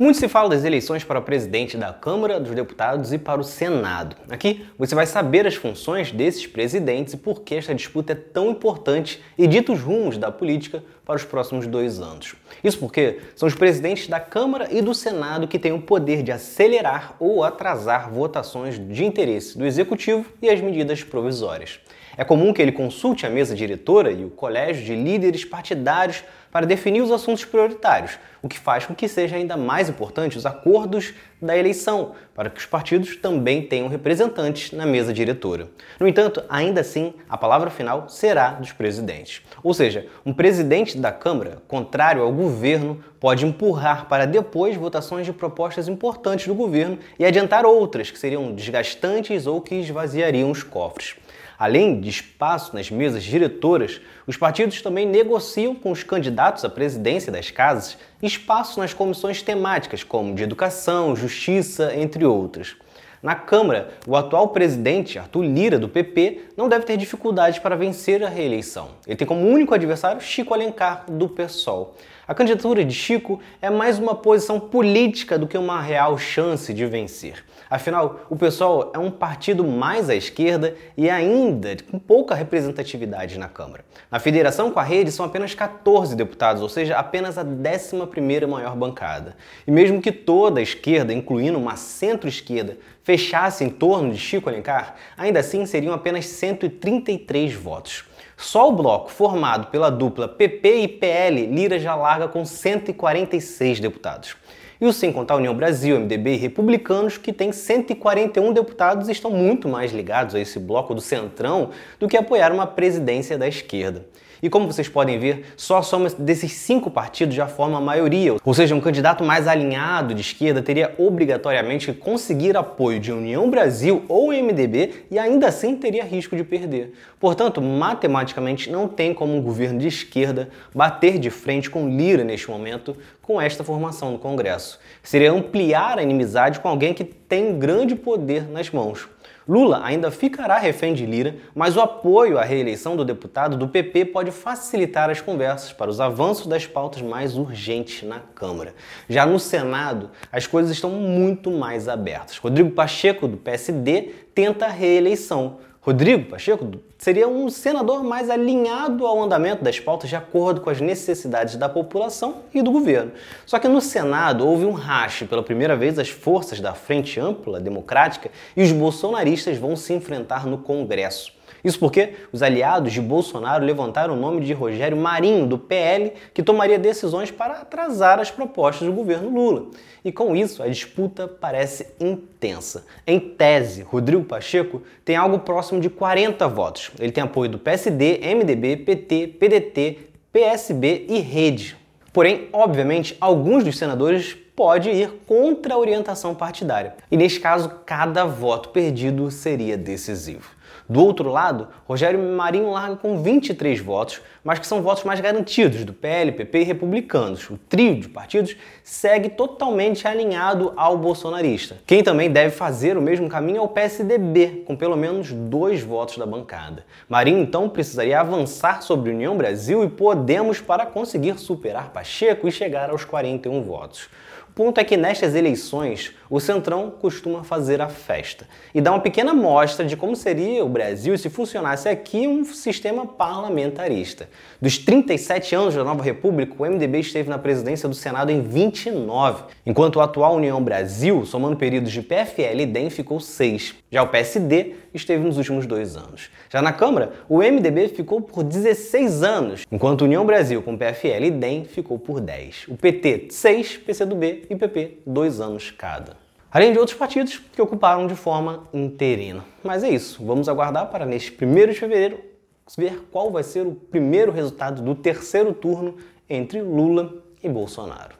Muito se fala das eleições para presidente da Câmara dos Deputados e para o Senado. Aqui você vai saber as funções desses presidentes e por que esta disputa é tão importante e dita os rumos da política para os próximos dois anos. Isso porque são os presidentes da Câmara e do Senado que têm o poder de acelerar ou atrasar votações de interesse do Executivo e as medidas provisórias. É comum que ele consulte a mesa diretora e o colégio de líderes partidários para definir os assuntos prioritários, o que faz com que seja ainda mais importante os acordos da eleição, para que os partidos também tenham representantes na mesa diretora. No entanto, ainda assim, a palavra final será dos presidentes. Ou seja, um presidente da Câmara, contrário ao governo, pode empurrar para depois votações de propostas importantes do governo e adiantar outras que seriam desgastantes ou que esvaziariam os cofres. Além de espaço nas mesas diretoras, os partidos também negociam com os candidatos à presidência das casas espaço nas comissões temáticas, como de educação, justiça, entre outras. Na Câmara, o atual presidente, Arthur Lira, do PP, não deve ter dificuldades para vencer a reeleição. Ele tem como único adversário Chico Alencar, do PSOL. A candidatura de Chico é mais uma posição política do que uma real chance de vencer. Afinal, o PSOL é um partido mais à esquerda e ainda com pouca representatividade na Câmara. Na federação com a rede são apenas 14 deputados, ou seja, apenas a 11ª maior bancada. E mesmo que toda a esquerda, incluindo uma centro-esquerda, fechasse em torno de Chico Alencar, ainda assim seriam apenas 133 votos. Só o bloco formado pela dupla PP e PL, Lira já larga com 146 deputados. E o Sem Contar União Brasil, MDB e Republicanos, que tem 141 deputados e estão muito mais ligados a esse bloco do centrão do que apoiar uma presidência da esquerda. E como vocês podem ver, só a soma desses cinco partidos já forma a maioria, ou seja, um candidato mais alinhado de esquerda teria obrigatoriamente que conseguir apoio de União Brasil ou MDB e ainda assim teria risco de perder. Portanto, matematicamente não tem como um governo de esquerda bater de frente com Lira neste momento com esta formação no Congresso. Seria ampliar a inimizade com alguém que tem grande poder nas mãos. Lula ainda ficará refém de Lira, mas o apoio à reeleição do deputado do PP pode facilitar as conversas para os avanços das pautas mais urgentes na Câmara. Já no Senado, as coisas estão muito mais abertas. Rodrigo Pacheco, do PSD, tenta a reeleição. Rodrigo Pacheco seria um senador mais alinhado ao andamento das pautas de acordo com as necessidades da população e do governo. Só que no Senado houve um rache pela primeira vez das forças da Frente Ampla Democrática e os bolsonaristas vão se enfrentar no Congresso. Isso porque os aliados de Bolsonaro levantaram o nome de Rogério Marinho, do PL, que tomaria decisões para atrasar as propostas do governo Lula. E com isso, a disputa parece intensa. Em tese, Rodrigo Pacheco tem algo próximo de 40 votos. Ele tem apoio do PSD, MDB, PT, PDT, PSB e Rede. Porém, obviamente, alguns dos senadores pode ir contra a orientação partidária. E neste caso, cada voto perdido seria decisivo. Do outro lado, Rogério Marinho larga com 23 votos, mas que são votos mais garantidos do PL, PP e republicanos. O trio de partidos segue totalmente alinhado ao bolsonarista. Quem também deve fazer o mesmo caminho é o PSDB, com pelo menos dois votos da bancada. Marinho então precisaria avançar sobre União Brasil e Podemos para conseguir superar Pacheco e chegar aos 41 votos ponto é que nestas eleições o Centrão costuma fazer a festa e dá uma pequena mostra de como seria o Brasil se funcionasse aqui um sistema parlamentarista. Dos 37 anos da nova república, o MDB esteve na presidência do Senado em 29, enquanto a atual União Brasil, somando períodos de PFL e DEM, ficou 6. Já o PSD esteve nos últimos dois anos. Já na Câmara, o MDB ficou por 16 anos, enquanto União Brasil com PFL e DEM ficou por 10. O PT, 6, PCdoB e PP, 2 anos cada. Além de outros partidos que ocuparam de forma interina. Mas é isso, vamos aguardar para neste 1 de fevereiro ver qual vai ser o primeiro resultado do terceiro turno entre Lula e Bolsonaro.